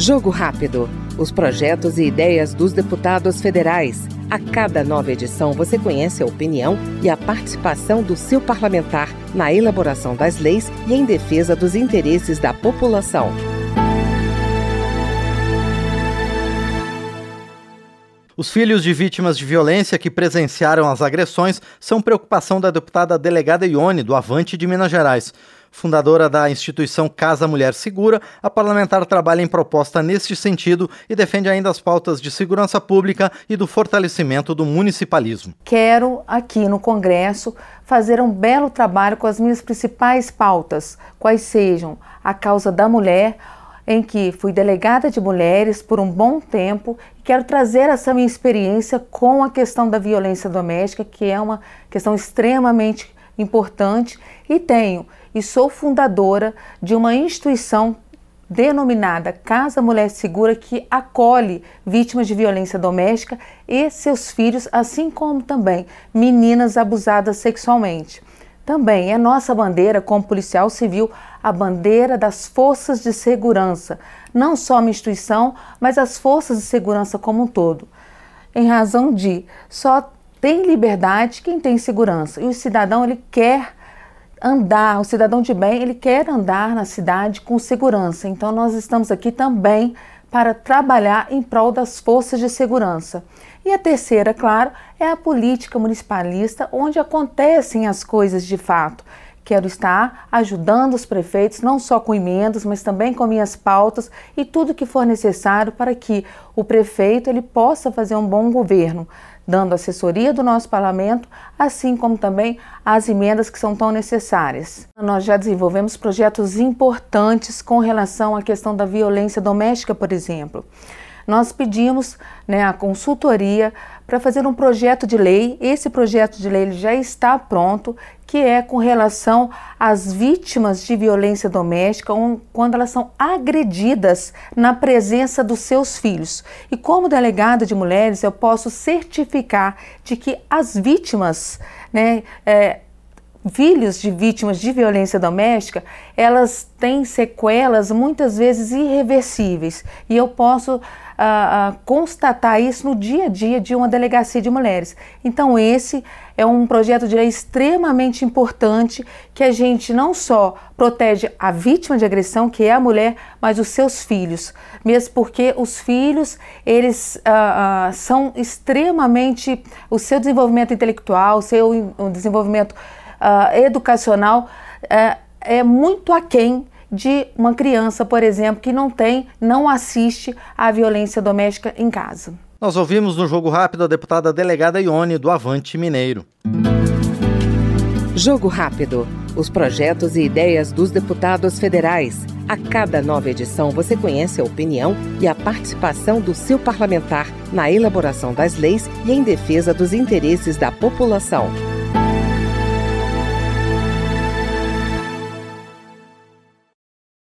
Jogo Rápido. Os projetos e ideias dos deputados federais. A cada nova edição, você conhece a opinião e a participação do seu parlamentar na elaboração das leis e em defesa dos interesses da população. Os filhos de vítimas de violência que presenciaram as agressões são preocupação da deputada delegada Ione, do Avante de Minas Gerais. Fundadora da instituição Casa Mulher Segura, a parlamentar trabalha em proposta neste sentido e defende ainda as pautas de segurança pública e do fortalecimento do municipalismo. Quero, aqui no Congresso, fazer um belo trabalho com as minhas principais pautas, quais sejam a causa da mulher, em que fui delegada de mulheres por um bom tempo e quero trazer essa minha experiência com a questão da violência doméstica, que é uma questão extremamente importante, e tenho e sou fundadora de uma instituição denominada Casa Mulher Segura que acolhe vítimas de violência doméstica e seus filhos, assim como também meninas abusadas sexualmente. Também é nossa bandeira como policial civil a bandeira das forças de segurança, não só uma instituição, mas as forças de segurança como um todo. Em razão de só tem liberdade quem tem segurança e o cidadão ele quer andar, o cidadão de bem, ele quer andar na cidade com segurança. Então nós estamos aqui também para trabalhar em prol das forças de segurança. E a terceira, claro, é a política municipalista, onde acontecem as coisas de fato. Quero estar ajudando os prefeitos, não só com emendas, mas também com minhas pautas e tudo que for necessário para que o prefeito ele possa fazer um bom governo dando assessoria do nosso parlamento, assim como também as emendas que são tão necessárias. Nós já desenvolvemos projetos importantes com relação à questão da violência doméstica, por exemplo. Nós pedimos né, a consultoria para fazer um projeto de lei. Esse projeto de lei já está pronto, que é com relação às vítimas de violência doméstica, quando elas são agredidas na presença dos seus filhos. E como delegada de mulheres, eu posso certificar de que as vítimas, né, é, filhos de vítimas de violência doméstica, elas têm sequelas muitas vezes irreversíveis. E eu posso uh, constatar isso no dia a dia de uma delegacia de mulheres. Então, esse é um projeto de lei extremamente importante que a gente não só protege a vítima de agressão, que é a mulher, mas os seus filhos, mesmo porque os filhos eles uh, são extremamente o seu desenvolvimento intelectual, o seu desenvolvimento uh, educacional é muito aquém de uma criança, por exemplo, que não tem, não assiste à violência doméstica em casa. Nós ouvimos no Jogo Rápido a deputada delegada Ione do Avante Mineiro. Jogo Rápido. Os projetos e ideias dos deputados federais. A cada nova edição você conhece a opinião e a participação do seu parlamentar na elaboração das leis e em defesa dos interesses da população.